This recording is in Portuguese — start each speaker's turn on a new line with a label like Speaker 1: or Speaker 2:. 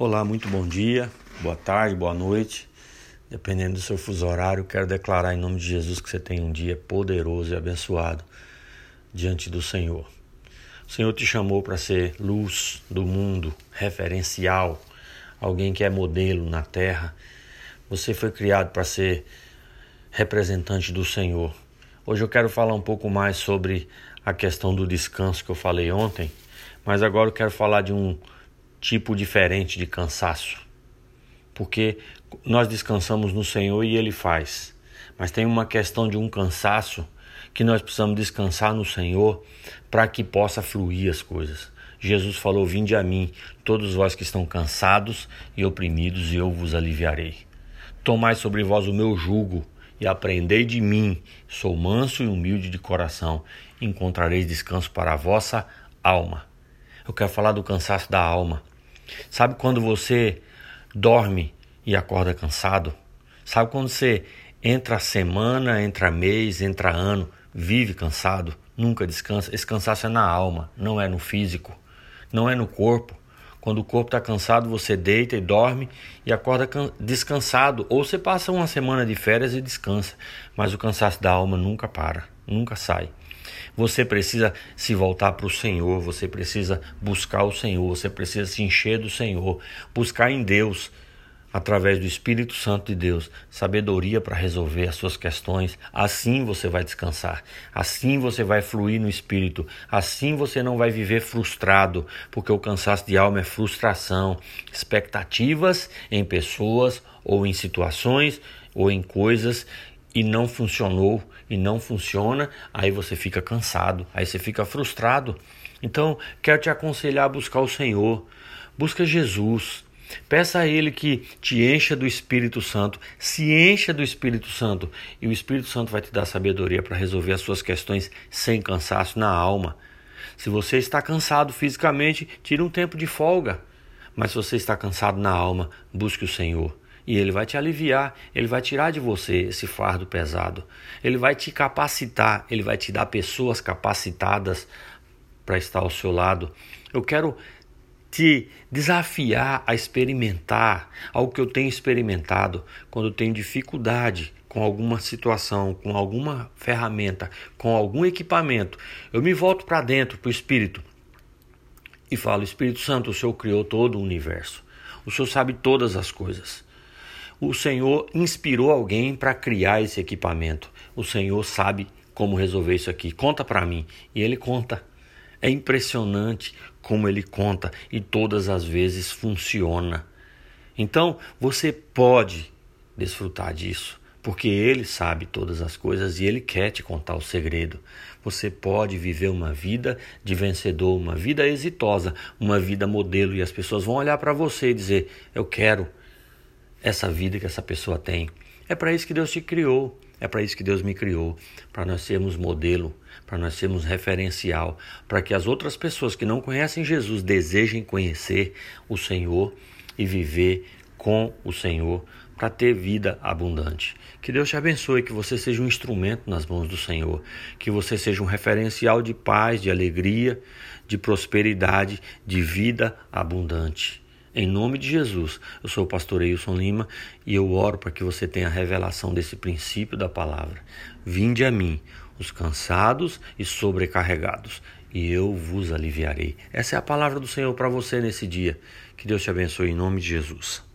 Speaker 1: Olá, muito bom dia, boa tarde, boa noite. Dependendo do seu fuso horário, quero declarar em nome de Jesus que você tem um dia poderoso e abençoado diante do Senhor. O Senhor te chamou para ser luz do mundo, referencial, alguém que é modelo na terra. Você foi criado para ser representante do Senhor. Hoje eu quero falar um pouco mais sobre a questão do descanso que eu falei ontem, mas agora eu quero falar de um tipo diferente de cansaço. Porque nós descansamos no Senhor e Ele faz. Mas tem uma questão de um cansaço que nós precisamos descansar no Senhor para que possa fluir as coisas. Jesus falou: Vinde a mim, todos vós que estão cansados e oprimidos, e eu vos aliviarei. Tomai sobre vós o meu jugo e aprendei de mim. Sou manso e humilde de coração, encontrareis descanso para a vossa alma. Eu quero falar do cansaço da alma. Sabe quando você dorme e acorda cansado? Sabe quando você entra semana, entra mês, entra ano, vive cansado, nunca descansa? Esse cansaço é na alma, não é no físico, não é no corpo. Quando o corpo está cansado, você deita e dorme e acorda descansado. Ou você passa uma semana de férias e descansa. Mas o cansaço da alma nunca para, nunca sai. Você precisa se voltar para o Senhor, você precisa buscar o Senhor, você precisa se encher do Senhor, buscar em Deus através do Espírito Santo de Deus, sabedoria para resolver as suas questões. Assim você vai descansar. Assim você vai fluir no Espírito. Assim você não vai viver frustrado, porque o cansaço de alma é frustração, expectativas em pessoas ou em situações ou em coisas e não funcionou e não funciona, aí você fica cansado, aí você fica frustrado. Então, quero te aconselhar a buscar o Senhor. Busca Jesus. Peça a Ele que te encha do Espírito Santo, se encha do Espírito Santo, e o Espírito Santo vai te dar sabedoria para resolver as suas questões sem cansaço na alma. Se você está cansado fisicamente, tire um tempo de folga. Mas se você está cansado na alma, busque o Senhor e ele vai te aliviar, ele vai tirar de você esse fardo pesado, ele vai te capacitar, ele vai te dar pessoas capacitadas para estar ao seu lado. Eu quero te desafiar a experimentar algo que eu tenho experimentado quando eu tenho dificuldade com alguma situação, com alguma ferramenta, com algum equipamento. Eu me volto para dentro, para o Espírito, e falo: Espírito Santo, o Senhor criou todo o universo, o Senhor sabe todas as coisas. O Senhor inspirou alguém para criar esse equipamento. O Senhor sabe como resolver isso aqui. Conta para mim. E ele conta. É impressionante como ele conta e todas as vezes funciona. Então, você pode desfrutar disso, porque ele sabe todas as coisas e ele quer te contar o segredo. Você pode viver uma vida de vencedor, uma vida exitosa, uma vida modelo e as pessoas vão olhar para você e dizer: "Eu quero essa vida que essa pessoa tem. É para isso que Deus te criou, é para isso que Deus me criou, para nós sermos modelo, para nós sermos referencial, para que as outras pessoas que não conhecem Jesus desejem conhecer o Senhor e viver com o Senhor para ter vida abundante. Que Deus te abençoe, que você seja um instrumento nas mãos do Senhor, que você seja um referencial de paz, de alegria, de prosperidade, de vida abundante. Em nome de Jesus, eu sou o pastor Eilson Lima e eu oro para que você tenha a revelação desse princípio da palavra. Vinde a mim, os cansados e sobrecarregados, e eu vos aliviarei. Essa é a palavra do Senhor para você nesse dia. Que Deus te abençoe em nome de Jesus.